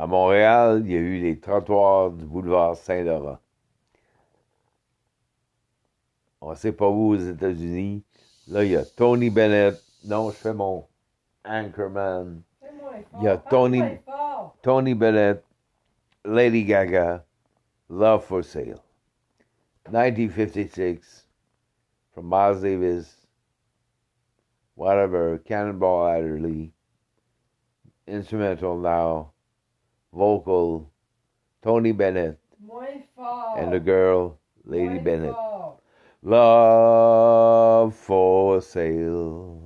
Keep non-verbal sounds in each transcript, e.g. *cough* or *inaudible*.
À Montréal, il y a eu les trottoirs du boulevard Saint-Laurent. On ne sait pas où aux États-Unis. Là, il y a Tony Bennett. Non, je fais mon Anchorman. Il y a Tony, Tony Bennett, Lady Gaga, Love for Sale. 1956, from Miles Davis, whatever, Cannonball Adderley, instrumental now, vocal, Tony Bennett, and the girl, Lady Bennett. Love for sale.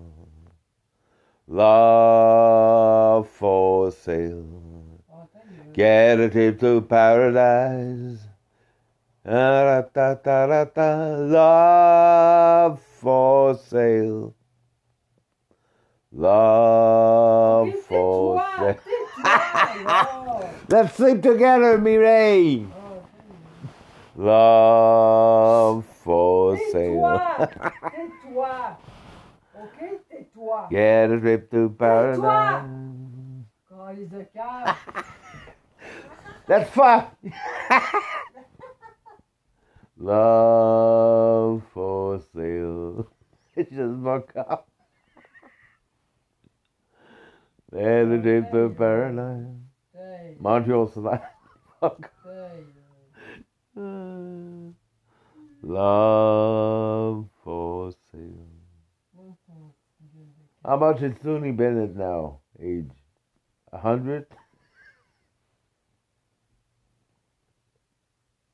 Love for sale. Get a trip to paradise. Ah-ra-ta-ta-ra-ta. Love for sale. Love for sale. *laughs* Let's sleep together, Mireille. Love for sale. Tais-toi. OK? Tais-toi. Get a trip to paradise. Calice de. That's fun. *laughs* Love for sale. *laughs* It's just fuck up. Get a trip to paradise. Select. *laughs* Fuck. Love for sale. How much is Tony Bennett now? Age? A hundred?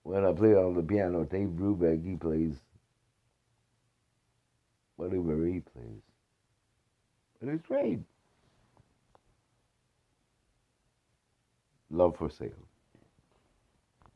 When I play on the piano, Dave Brubeck, he plays whatever he plays. But it's great. Love for sale.